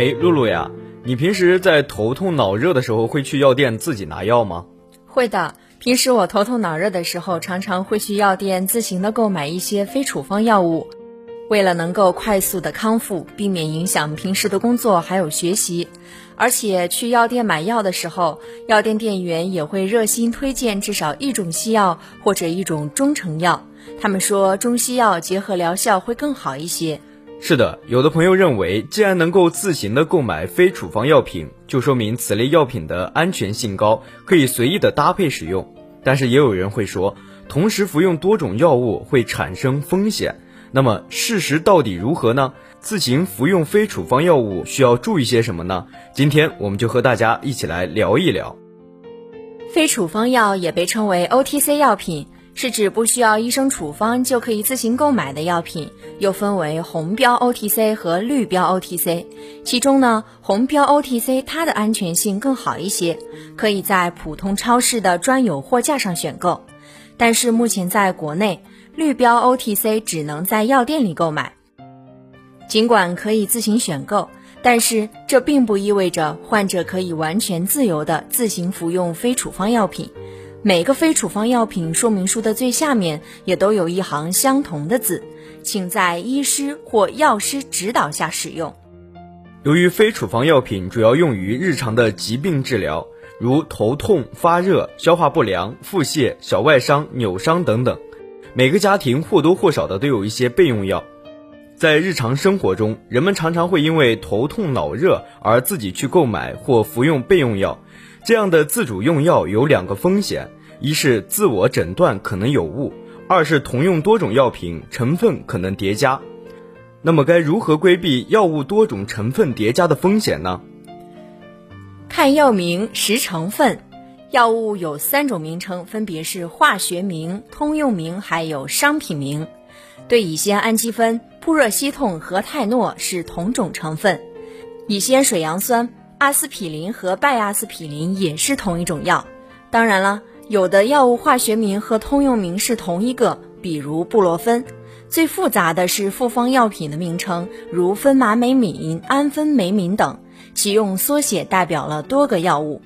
哎，露露呀，你平时在头痛脑热的时候会去药店自己拿药吗？会的，平时我头痛脑热的时候，常常会去药店自行的购买一些非处方药物，为了能够快速的康复，避免影响平时的工作还有学习。而且去药店买药的时候，药店店员也会热心推荐至少一种西药或者一种中成药，他们说中西药结合疗效会更好一些。是的，有的朋友认为，既然能够自行的购买非处方药品，就说明此类药品的安全性高，可以随意的搭配使用。但是也有人会说，同时服用多种药物会产生风险。那么事实到底如何呢？自行服用非处方药物需要注意些什么呢？今天我们就和大家一起来聊一聊。非处方药也被称为 OTC 药品。是指不需要医生处方就可以自行购买的药品，又分为红标 OTC 和绿标 OTC。其中呢，红标 OTC 它的安全性更好一些，可以在普通超市的专有货架上选购。但是目前在国内，绿标 OTC 只能在药店里购买。尽管可以自行选购，但是这并不意味着患者可以完全自由的自行服用非处方药品。每个非处方药品说明书的最下面也都有一行相同的字，请在医师或药师指导下使用。由于非处方药品主要用于日常的疾病治疗，如头痛、发热、消化不良、腹泻、小外伤、扭伤等等，每个家庭或多或少的都有一些备用药。在日常生活中，人们常常会因为头痛脑热而自己去购买或服用备用药。这样的自主用药有两个风险：一是自我诊断可能有误；二是同用多种药品，成分可能叠加。那么，该如何规避药物多种成分叠加的风险呢？看药名识成分。药物有三种名称，分别是化学名、通用名还有商品名。对乙酰氨基酚、扑热息痛和泰诺是同种成分，乙酰水杨酸。阿司匹林和拜阿司匹林也是同一种药，当然了，有的药物化学名和通用名是同一个，比如布洛芬。最复杂的是复方药品的名称，如芬麻美敏、安芬美敏等，其用缩写代表了多个药物。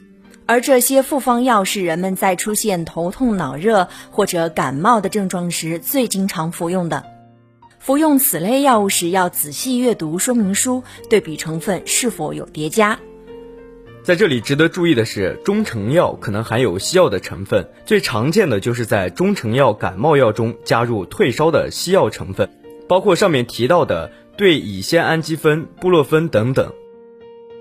而这些复方药是人们在出现头痛脑热或者感冒的症状时最经常服用的。服用此类药物时要仔细阅读说明书，对比成分是否有叠加。在这里值得注意的是，中成药可能含有西药的成分，最常见的就是在中成药感冒药中加入退烧的西药成分，包括上面提到的对乙酰氨基酚、布洛芬等等。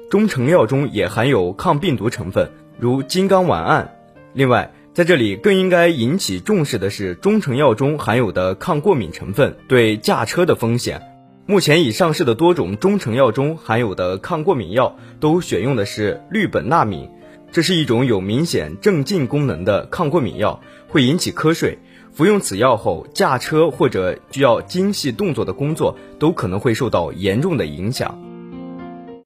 中成药中也含有抗病毒成分，如金刚烷胺。另外，在这里更应该引起重视的是，中成药中含有的抗过敏成分对驾车的风险。目前已上市的多种中成药中含有的抗过敏药都选用的是氯苯那敏，这是一种有明显镇静功能的抗过敏药，会引起瞌睡。服用此药后，驾车或者需要精细动作的工作都可能会受到严重的影响。